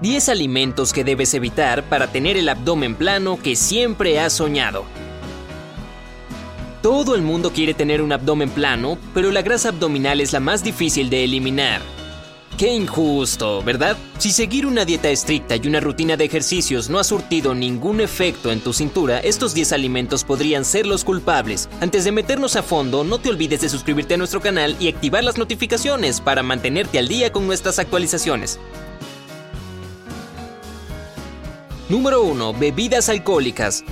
10 alimentos que debes evitar para tener el abdomen plano que siempre has soñado. Todo el mundo quiere tener un abdomen plano, pero la grasa abdominal es la más difícil de eliminar. Qué injusto, ¿verdad? Si seguir una dieta estricta y una rutina de ejercicios no ha surtido ningún efecto en tu cintura, estos 10 alimentos podrían ser los culpables. Antes de meternos a fondo, no te olvides de suscribirte a nuestro canal y activar las notificaciones para mantenerte al día con nuestras actualizaciones. Número 1. Bebidas alcohólicas.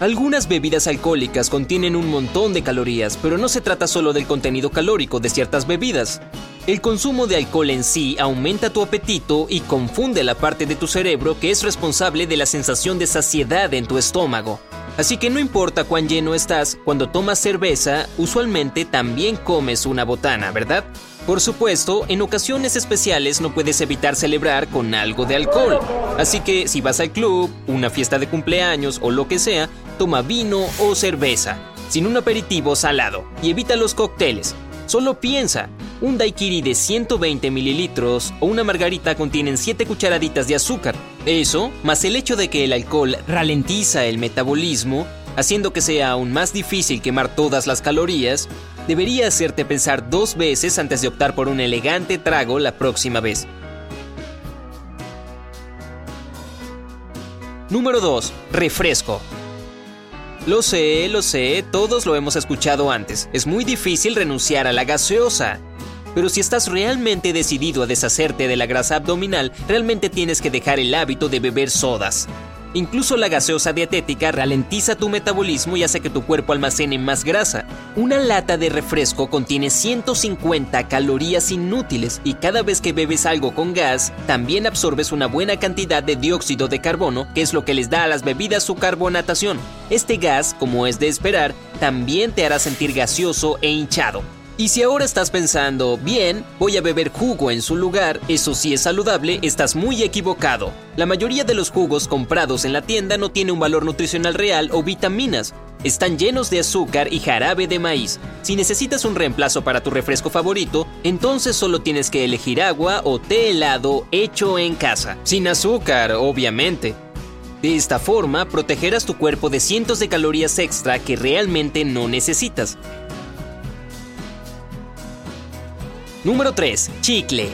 Algunas bebidas alcohólicas contienen un montón de calorías, pero no se trata solo del contenido calórico de ciertas bebidas. El consumo de alcohol en sí aumenta tu apetito y confunde la parte de tu cerebro que es responsable de la sensación de saciedad en tu estómago. Así que no importa cuán lleno estás, cuando tomas cerveza, usualmente también comes una botana, ¿verdad? Por supuesto, en ocasiones especiales no puedes evitar celebrar con algo de alcohol. Así que si vas al club, una fiesta de cumpleaños o lo que sea, toma vino o cerveza, sin un aperitivo salado, y evita los cócteles. Solo piensa, un daiquiri de 120 mililitros o una margarita contienen 7 cucharaditas de azúcar. Eso, más el hecho de que el alcohol ralentiza el metabolismo, haciendo que sea aún más difícil quemar todas las calorías, debería hacerte pensar dos veces antes de optar por un elegante trago la próxima vez. Número 2. Refresco. Lo sé, lo sé, todos lo hemos escuchado antes. Es muy difícil renunciar a la gaseosa. Pero si estás realmente decidido a deshacerte de la grasa abdominal, realmente tienes que dejar el hábito de beber sodas. Incluso la gaseosa dietética ralentiza tu metabolismo y hace que tu cuerpo almacene más grasa. Una lata de refresco contiene 150 calorías inútiles y cada vez que bebes algo con gas, también absorbes una buena cantidad de dióxido de carbono, que es lo que les da a las bebidas su carbonatación. Este gas, como es de esperar, también te hará sentir gaseoso e hinchado. Y si ahora estás pensando, bien, voy a beber jugo en su lugar, eso sí es saludable, estás muy equivocado. La mayoría de los jugos comprados en la tienda no tiene un valor nutricional real o vitaminas. Están llenos de azúcar y jarabe de maíz. Si necesitas un reemplazo para tu refresco favorito, entonces solo tienes que elegir agua o té helado hecho en casa. Sin azúcar, obviamente. De esta forma, protegerás tu cuerpo de cientos de calorías extra que realmente no necesitas. Número 3. Chicle.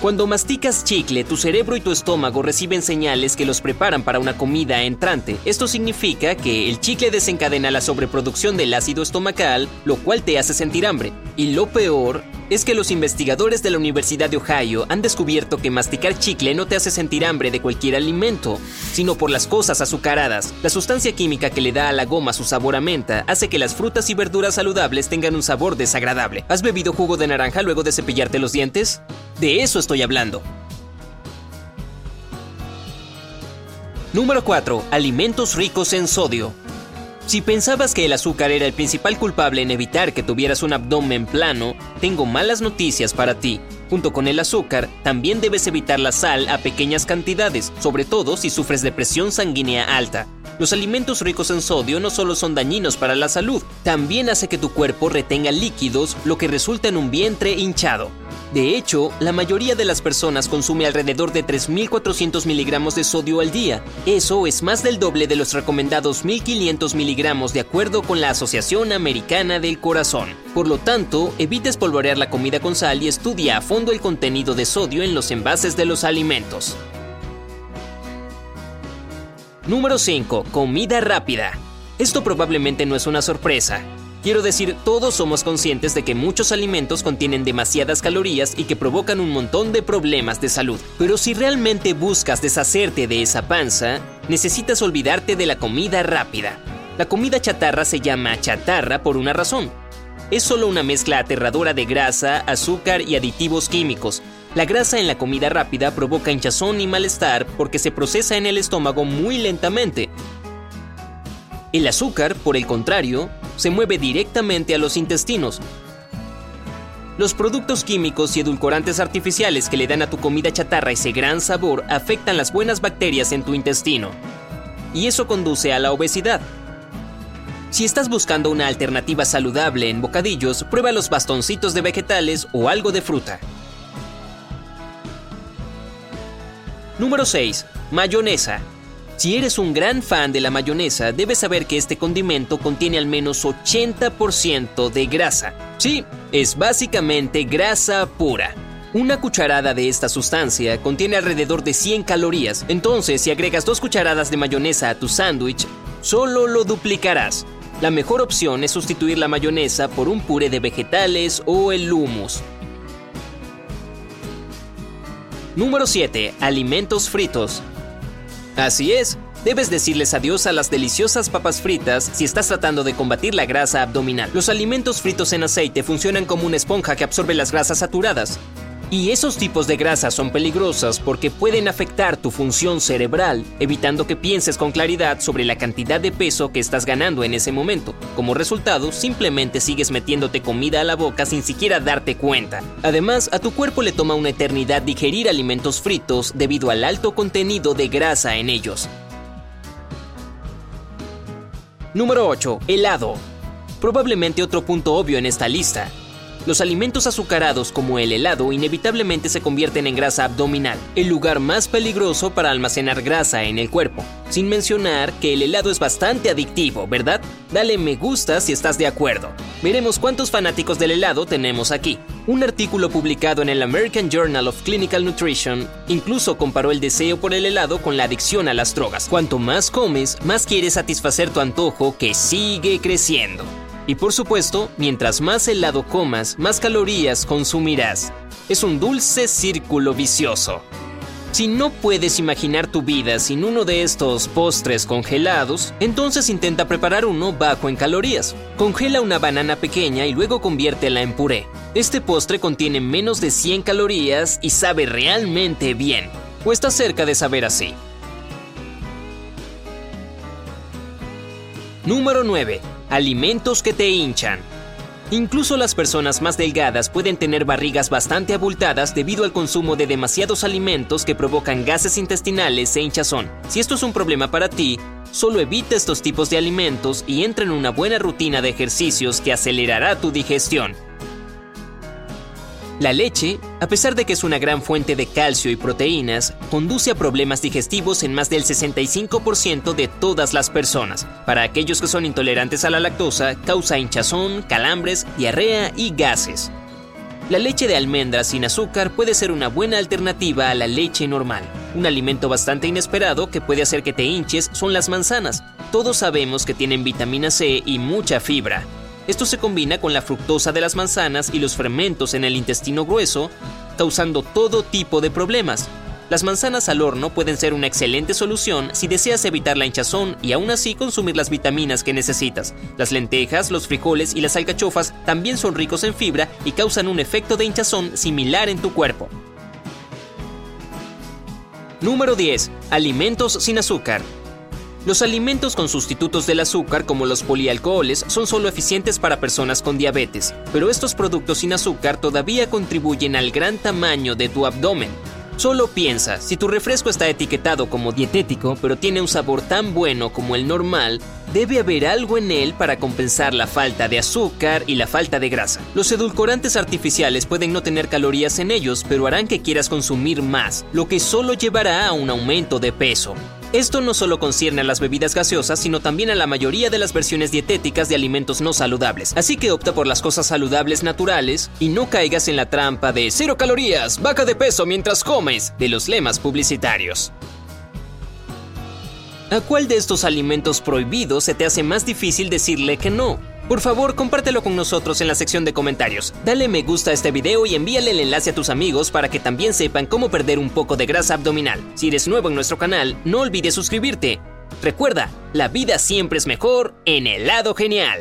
Cuando masticas chicle, tu cerebro y tu estómago reciben señales que los preparan para una comida entrante. Esto significa que el chicle desencadena la sobreproducción del ácido estomacal, lo cual te hace sentir hambre. Y lo peor es que los investigadores de la Universidad de Ohio han descubierto que masticar chicle no te hace sentir hambre de cualquier alimento, sino por las cosas azucaradas. La sustancia química que le da a la goma su sabor a menta hace que las frutas y verduras saludables tengan un sabor desagradable. ¿Has bebido jugo de naranja luego de cepillarte los dientes? De eso estoy hablando. Número 4. Alimentos ricos en sodio. Si pensabas que el azúcar era el principal culpable en evitar que tuvieras un abdomen plano, tengo malas noticias para ti. Junto con el azúcar, también debes evitar la sal a pequeñas cantidades, sobre todo si sufres de presión sanguínea alta. Los alimentos ricos en sodio no solo son dañinos para la salud, también hace que tu cuerpo retenga líquidos, lo que resulta en un vientre hinchado. De hecho, la mayoría de las personas consume alrededor de 3.400 miligramos de sodio al día. Eso es más del doble de los recomendados 1.500 miligramos de acuerdo con la Asociación Americana del Corazón. Por lo tanto, evita espolvorear la comida con sal y estudia a fondo el contenido de sodio en los envases de los alimentos. Número 5. Comida rápida. Esto probablemente no es una sorpresa. Quiero decir, todos somos conscientes de que muchos alimentos contienen demasiadas calorías y que provocan un montón de problemas de salud. Pero si realmente buscas deshacerte de esa panza, necesitas olvidarte de la comida rápida. La comida chatarra se llama chatarra por una razón. Es solo una mezcla aterradora de grasa, azúcar y aditivos químicos. La grasa en la comida rápida provoca hinchazón y malestar porque se procesa en el estómago muy lentamente. El azúcar, por el contrario, se mueve directamente a los intestinos. Los productos químicos y edulcorantes artificiales que le dan a tu comida chatarra ese gran sabor afectan las buenas bacterias en tu intestino. Y eso conduce a la obesidad. Si estás buscando una alternativa saludable en bocadillos, prueba los bastoncitos de vegetales o algo de fruta. Número 6. Mayonesa. Si eres un gran fan de la mayonesa, debes saber que este condimento contiene al menos 80% de grasa. Sí, es básicamente grasa pura. Una cucharada de esta sustancia contiene alrededor de 100 calorías, entonces si agregas dos cucharadas de mayonesa a tu sándwich, solo lo duplicarás. La mejor opción es sustituir la mayonesa por un puré de vegetales o el hummus. Número 7. Alimentos fritos. Así es, Debes decirles adiós a las deliciosas papas fritas si estás tratando de combatir la grasa abdominal. Los alimentos fritos en aceite funcionan como una esponja que absorbe las grasas saturadas. Y esos tipos de grasas son peligrosas porque pueden afectar tu función cerebral, evitando que pienses con claridad sobre la cantidad de peso que estás ganando en ese momento. Como resultado, simplemente sigues metiéndote comida a la boca sin siquiera darte cuenta. Además, a tu cuerpo le toma una eternidad digerir alimentos fritos debido al alto contenido de grasa en ellos. Número 8. Helado. Probablemente otro punto obvio en esta lista. Los alimentos azucarados como el helado inevitablemente se convierten en grasa abdominal, el lugar más peligroso para almacenar grasa en el cuerpo. Sin mencionar que el helado es bastante adictivo, ¿verdad? Dale me gusta si estás de acuerdo. Veremos cuántos fanáticos del helado tenemos aquí. Un artículo publicado en el American Journal of Clinical Nutrition incluso comparó el deseo por el helado con la adicción a las drogas. Cuanto más comes, más quieres satisfacer tu antojo que sigue creciendo. Y por supuesto, mientras más helado comas, más calorías consumirás. Es un dulce círculo vicioso. Si no puedes imaginar tu vida sin uno de estos postres congelados, entonces intenta preparar uno bajo en calorías. Congela una banana pequeña y luego conviértela en puré. Este postre contiene menos de 100 calorías y sabe realmente bien. O está cerca de saber así. Número 9. Alimentos que te hinchan. Incluso las personas más delgadas pueden tener barrigas bastante abultadas debido al consumo de demasiados alimentos que provocan gases intestinales e hinchazón. Si esto es un problema para ti, solo evita estos tipos de alimentos y entra en una buena rutina de ejercicios que acelerará tu digestión. La leche, a pesar de que es una gran fuente de calcio y proteínas, conduce a problemas digestivos en más del 65% de todas las personas. Para aquellos que son intolerantes a la lactosa, causa hinchazón, calambres, diarrea y gases. La leche de almendras sin azúcar puede ser una buena alternativa a la leche normal. Un alimento bastante inesperado que puede hacer que te hinches son las manzanas. Todos sabemos que tienen vitamina C y mucha fibra, esto se combina con la fructosa de las manzanas y los fermentos en el intestino grueso, causando todo tipo de problemas. Las manzanas al horno pueden ser una excelente solución si deseas evitar la hinchazón y aún así consumir las vitaminas que necesitas. Las lentejas, los frijoles y las alcachofas también son ricos en fibra y causan un efecto de hinchazón similar en tu cuerpo. Número 10. Alimentos sin azúcar. Los alimentos con sustitutos del azúcar como los polialcoholes son solo eficientes para personas con diabetes, pero estos productos sin azúcar todavía contribuyen al gran tamaño de tu abdomen. Solo piensa, si tu refresco está etiquetado como dietético, pero tiene un sabor tan bueno como el normal, debe haber algo en él para compensar la falta de azúcar y la falta de grasa. Los edulcorantes artificiales pueden no tener calorías en ellos, pero harán que quieras consumir más, lo que solo llevará a un aumento de peso. Esto no solo concierne a las bebidas gaseosas, sino también a la mayoría de las versiones dietéticas de alimentos no saludables. Así que opta por las cosas saludables naturales y no caigas en la trampa de cero calorías, baja de peso mientras comes de los lemas publicitarios. ¿A cuál de estos alimentos prohibidos se te hace más difícil decirle que no? Por favor, compártelo con nosotros en la sección de comentarios. Dale me gusta a este video y envíale el enlace a tus amigos para que también sepan cómo perder un poco de grasa abdominal. Si eres nuevo en nuestro canal, no olvides suscribirte. Recuerda, la vida siempre es mejor en el lado genial.